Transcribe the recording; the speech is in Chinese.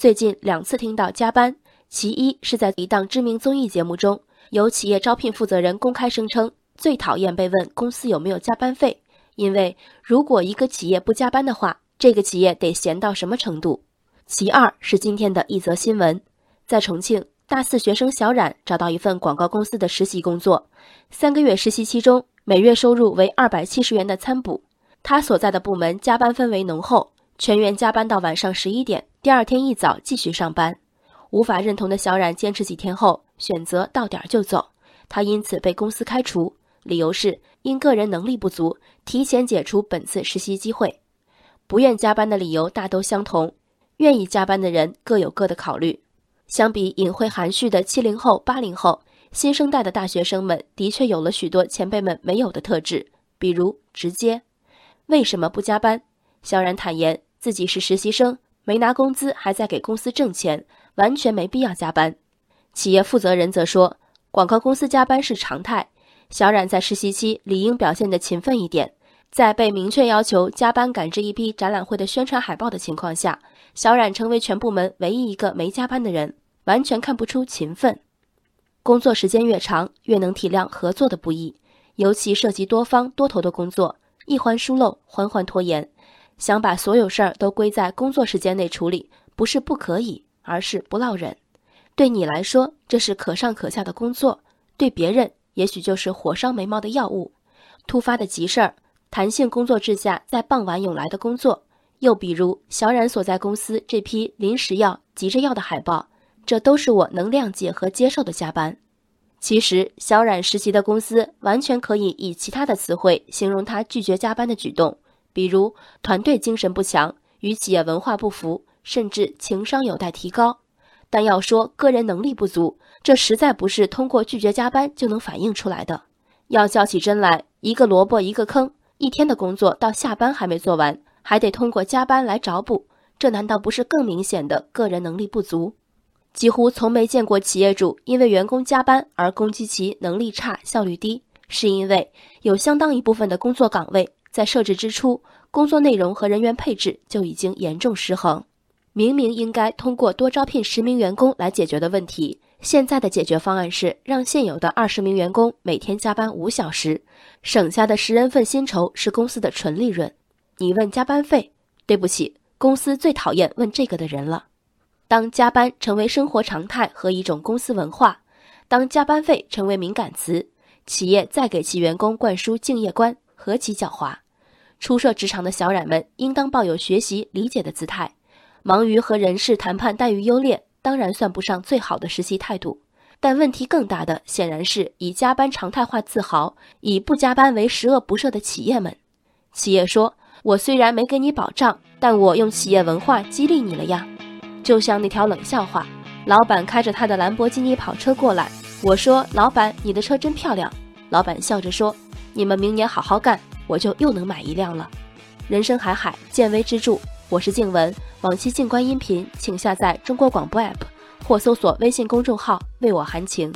最近两次听到加班，其一是在一档知名综艺节目中，有企业招聘负责人公开声称最讨厌被问公司有没有加班费，因为如果一个企业不加班的话，这个企业得闲到什么程度？其二是今天的一则新闻，在重庆。大四学生小冉找到一份广告公司的实习工作，三个月实习期中，每月收入为二百七十元的餐补。他所在的部门加班氛围浓厚，全员加班到晚上十一点，第二天一早继续上班。无法认同的小冉坚持几天后，选择到点就走。他因此被公司开除，理由是因个人能力不足，提前解除本次实习机会。不愿加班的理由大都相同，愿意加班的人各有各的考虑。相比隐晦含蓄的七零后、八零后，新生代的大学生们的确有了许多前辈们没有的特质，比如直接。为什么不加班？小冉坦言自己是实习生，没拿工资，还在给公司挣钱，完全没必要加班。企业负责人则说，广告公司加班是常态。小冉在实习期理应表现得勤奋一点，在被明确要求加班赶制一批展览会的宣传海报的情况下，小冉成为全部门唯一一个没加班的人。完全看不出勤奋。工作时间越长，越能体谅合作的不易，尤其涉及多方多头的工作，一环疏漏，环环拖延。想把所有事儿都归在工作时间内处理，不是不可以，而是不落忍。对你来说，这是可上可下的工作；对别人，也许就是火烧眉毛的药物。突发的急事儿，弹性工作制下在傍晚涌来的工作，又比如小冉所在公司这批临时要、急着要的海报。这都是我能谅解和接受的加班。其实，小冉实习的公司完全可以以其他的词汇形容他拒绝加班的举动，比如团队精神不强、与企业文化不符，甚至情商有待提高。但要说个人能力不足，这实在不是通过拒绝加班就能反映出来的。要较起真来，一个萝卜一个坑，一天的工作到下班还没做完，还得通过加班来找补，这难道不是更明显的个人能力不足？几乎从没见过企业主因为员工加班而攻击其能力差、效率低，是因为有相当一部分的工作岗位在设置之初，工作内容和人员配置就已经严重失衡。明明应该通过多招聘十名员工来解决的问题，现在的解决方案是让现有的二十名员工每天加班五小时，省下的十人份薪酬是公司的纯利润。你问加班费？对不起，公司最讨厌问这个的人了。当加班成为生活常态和一种公司文化，当加班费成为敏感词，企业再给其员工灌输敬业观，何其狡猾！初涉职场的小冉们应当抱有学习理解的姿态。忙于和人事谈判待遇优劣，当然算不上最好的实习态度。但问题更大的，显然是以加班常态化自豪，以不加班为十恶不赦的企业们。企业说：“我虽然没给你保障，但我用企业文化激励你了呀。”就像那条冷笑话，老板开着他的兰博基尼跑车过来，我说：“老板，你的车真漂亮。”老板笑着说：“你们明年好好干，我就又能买一辆了。”人生海海，见微知著。我是静文，往期静观音频请下载中国广播 APP 或搜索微信公众号“为我含情”。